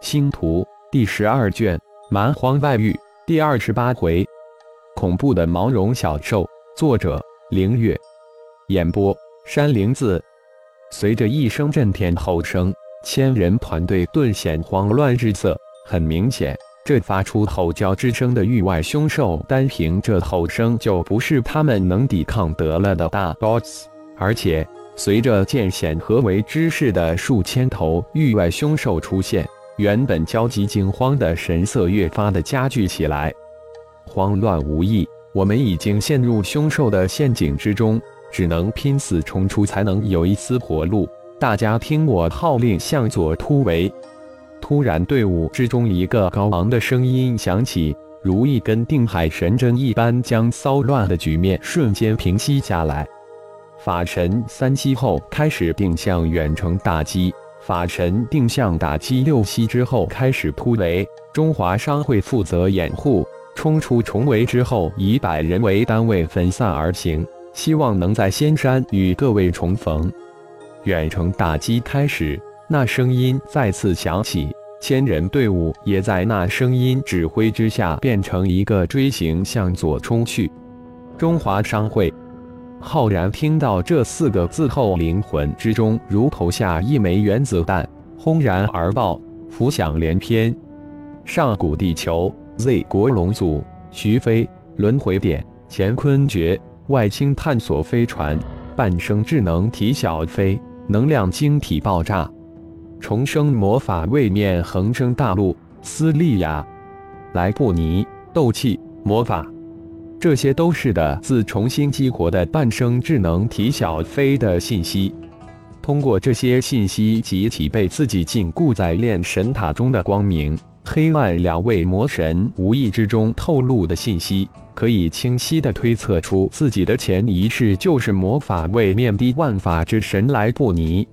星图第十二卷蛮荒外域第二十八回，恐怖的毛绒小兽。作者：凌月。演播：山灵子。随着一声震天吼声，千人团队顿显慌乱日色。很明显，这发出吼叫之声的域外凶兽，单凭这吼声就不是他们能抵抗得了的大 BOSS。而且，随着见显何为之势的数千头域外凶兽出现。原本焦急惊慌的神色越发的加剧起来，慌乱无益，我们已经陷入凶兽的陷阱之中，只能拼死冲出，才能有一丝活路。大家听我号令，向左突围！突然，队伍之中一个高昂的声音响起，如一根定海神针一般，将骚乱的局面瞬间平息下来。法神三息后开始定向远程打击。法神定向打击六息之后开始突围，中华商会负责掩护。冲出重围之后，以百人为单位分散而行，希望能在仙山与各位重逢。远程打击开始，那声音再次响起，千人队伍也在那声音指挥之下变成一个锥形向左冲去。中华商会。浩然听到这四个字后，灵魂之中如投下一枚原子弹，轰然而爆，浮响连篇。上古地球，Z 国龙族，徐飞，轮回点，乾坤诀，外星探索飞船，半生智能体小飞，能量晶体爆炸，重生魔法位面恒生大陆，斯利亚，莱布尼，斗气魔法。这些都是的自重新激活的半生智能体小飞的信息。通过这些信息及其被自己禁锢在炼神塔中的光明、黑暗两位魔神无意之中透露的信息，可以清晰的推测出自己的前一世就是魔法位面的万法之神莱布尼，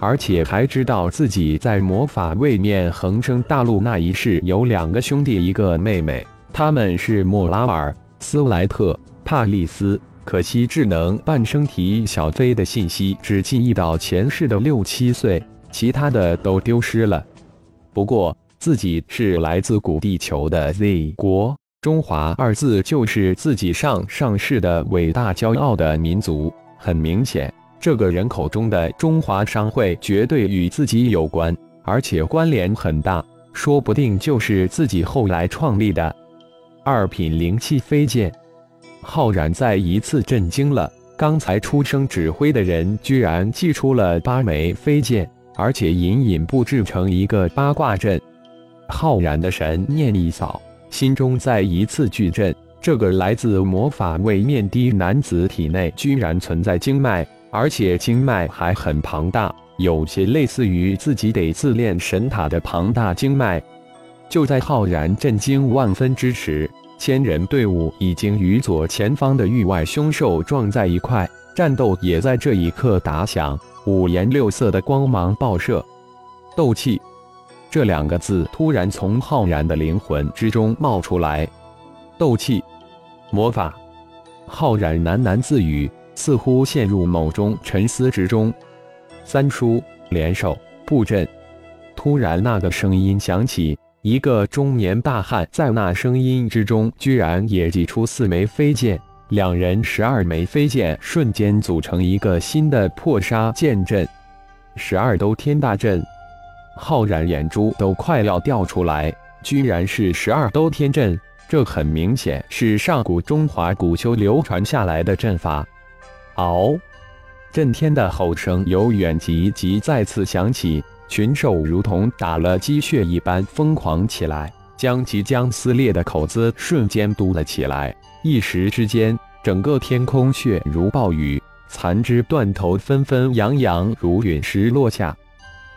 而且还知道自己在魔法位面恒生大陆那一世有两个兄弟，一个妹妹，他们是莫拉尔。斯莱特、帕利斯，可惜智能半生体小飞的信息只记忆到前世的六七岁，其他的都丢失了。不过自己是来自古地球的 Z 国，中华二字就是自己上上世的伟大骄傲的民族。很明显，这个人口中的中华商会绝对与自己有关，而且关联很大，说不定就是自己后来创立的。二品灵气飞剑，浩然再一次震惊了。刚才出声指挥的人居然祭出了八枚飞剑，而且隐隐布置成一个八卦阵。浩然的神念一扫，心中再一次巨震。这个来自魔法位面的男子体内居然存在经脉，而且经脉还很庞大，有些类似于自己得自炼神塔的庞大经脉。就在浩然震惊万分之时，千人队伍已经与左前方的域外凶兽撞在一块，战斗也在这一刻打响，五颜六色的光芒爆射。斗气这两个字突然从浩然的灵魂之中冒出来。斗气魔法，浩然喃喃自语，似乎陷入某种沉思之中。三叔联手布阵。突然，那个声音响起。一个中年大汉在那声音之中，居然也挤出四枚飞剑，两人十二枚飞剑瞬间组成一个新的破杀剑阵，十二兜天大阵。浩然眼珠都快要掉出来，居然是十二兜天阵，这很明显是上古中华古修流传下来的阵法。嗷！震天的吼声由远及及再次响起。群兽如同打了鸡血一般疯狂起来，将即将撕裂的口子瞬间嘟了起来。一时之间，整个天空血如暴雨，残肢断头纷纷扬扬如陨石落下。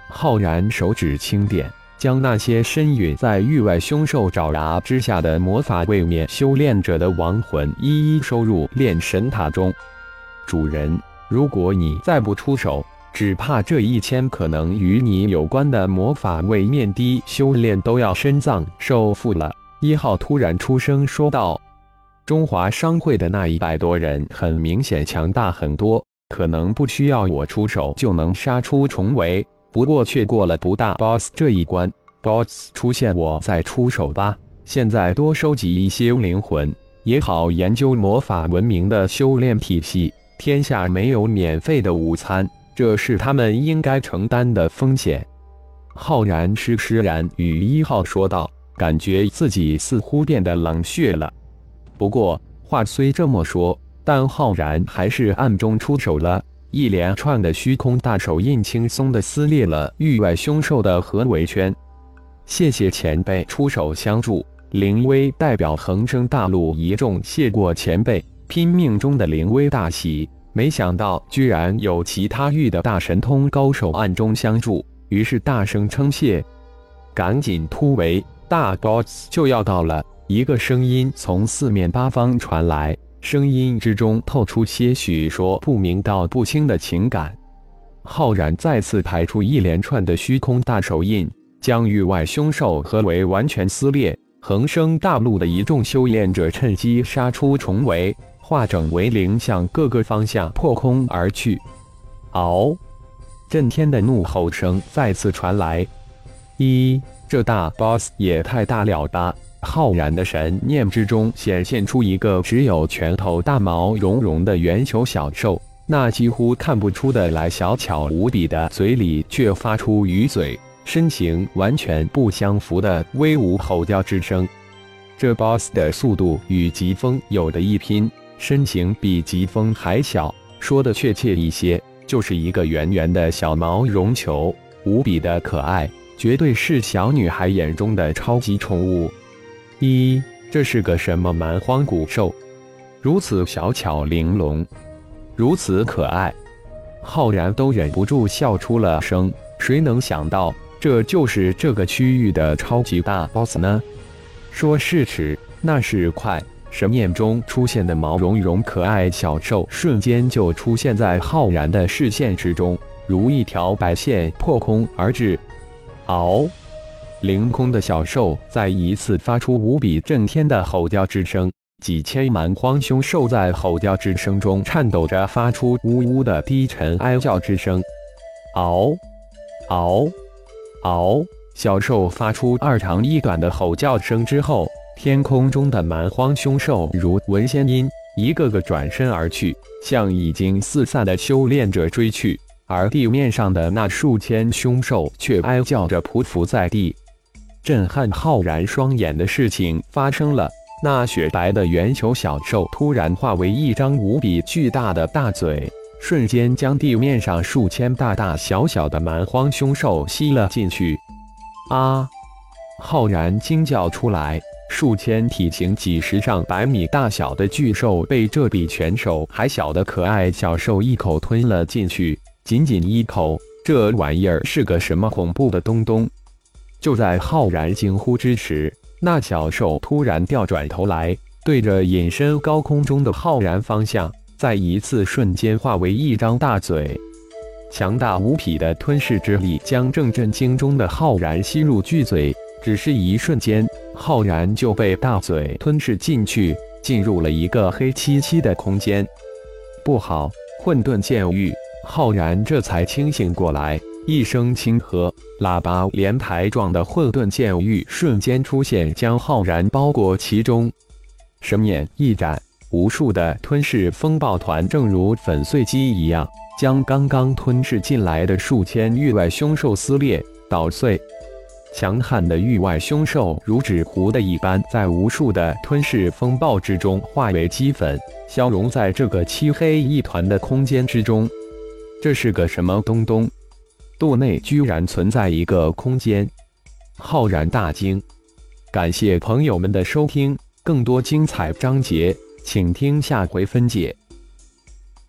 浩然手指轻点，将那些身陨在域外凶兽爪牙之下的魔法位面修炼者的亡魂一一收入炼神塔中。主人，如果你再不出手，只怕这一千可能与你有关的魔法位面的修炼都要深藏受缚了。一号突然出声说道：“中华商会的那一百多人很明显强大很多，可能不需要我出手就能杀出重围。不过却过了不大 boss 这一关，BOSS 出现，我再出手吧。现在多收集一些灵魂，也好研究魔法文明的修炼体系。天下没有免费的午餐，这是他们应该承担的风险。浩然施施然与一号说道，感觉自己似乎变得冷血了。不过话虽这么说，但浩然还是暗中出手了。一连串的虚空大手印轻松地撕裂了域外凶兽的合围圈。谢谢前辈出手相助。灵威代表恒生大陆一众谢过前辈。拼命中的灵威大喜，没想到居然有其他域的大神通高手暗中相助，于是大声称谢。赶紧突围，大 boss 就要到了。一个声音从四面八方传来。声音之中透出些许说不明道不清的情感。浩然再次排出一连串的虚空大手印，将域外凶兽合围完全撕裂。恒生大陆的一众修炼者趁机杀出重围，化整为零，向各个方向破空而去。嗷！震天的怒吼声再次传来。一，这大 boss 也太大了吧！浩然的神念之中显现出一个只有拳头大、毛茸茸的圆球小兽，那几乎看不出的来小巧无比的嘴里却发出鱼嘴，身形完全不相符的威武吼叫之声。这 BOSS 的速度与疾风有的一拼，身形比疾风还小，说的确切一些，就是一个圆圆的小毛绒球，无比的可爱，绝对是小女孩眼中的超级宠物。一，这是个什么蛮荒古兽？如此小巧玲珑，如此可爱，浩然都忍不住笑出了声。谁能想到，这就是这个区域的超级大 BOSS 呢？说是迟，那是快。神念中出现的毛茸茸可爱小兽，瞬间就出现在浩然的视线之中，如一条白线破空而至。嗷！凌空的小兽再一次发出无比震天的吼叫之声，几千蛮荒凶兽在吼叫之声中颤抖着，发出呜呜的低沉哀叫之声。嗷，嗷，嗷！小兽发出二长一短的吼叫声之后，天空中的蛮荒凶兽如闻仙音，一个个转身而去，向已经四散的修炼者追去，而地面上的那数千凶兽却哀叫着匍匐在地。震撼浩然双眼的事情发生了，那雪白的圆球小兽突然化为一张无比巨大的大嘴，瞬间将地面上数千大大小小的蛮荒凶兽吸了进去。啊！浩然惊叫出来，数千体型几十上百米大小的巨兽被这比拳手还小的可爱小兽一口吞了进去，仅仅一口，这玩意儿是个什么恐怖的东东？就在浩然惊呼之时，那小兽突然掉转头来，对着隐身高空中的浩然方向，再一次瞬间化为一张大嘴，强大无匹的吞噬之力将正震惊中的浩然吸入巨嘴。只是一瞬间，浩然就被大嘴吞噬进去，进入了一个黑漆漆的空间。不好，混沌剑域！浩然这才清醒过来。一声轻喝，喇叭连台状的混沌剑域瞬间出现，将浩然包裹其中。神眼一展，无数的吞噬风暴团正如粉碎机一样，将刚刚吞噬进来的数千域外凶兽撕裂捣碎。强悍的域外凶兽如纸糊的一般，在无数的吞噬风暴之中化为齑粉，消融在这个漆黑一团的空间之中。这是个什么东东？肚内居然存在一个空间，浩然大惊。感谢朋友们的收听，更多精彩章节，请听下回分解。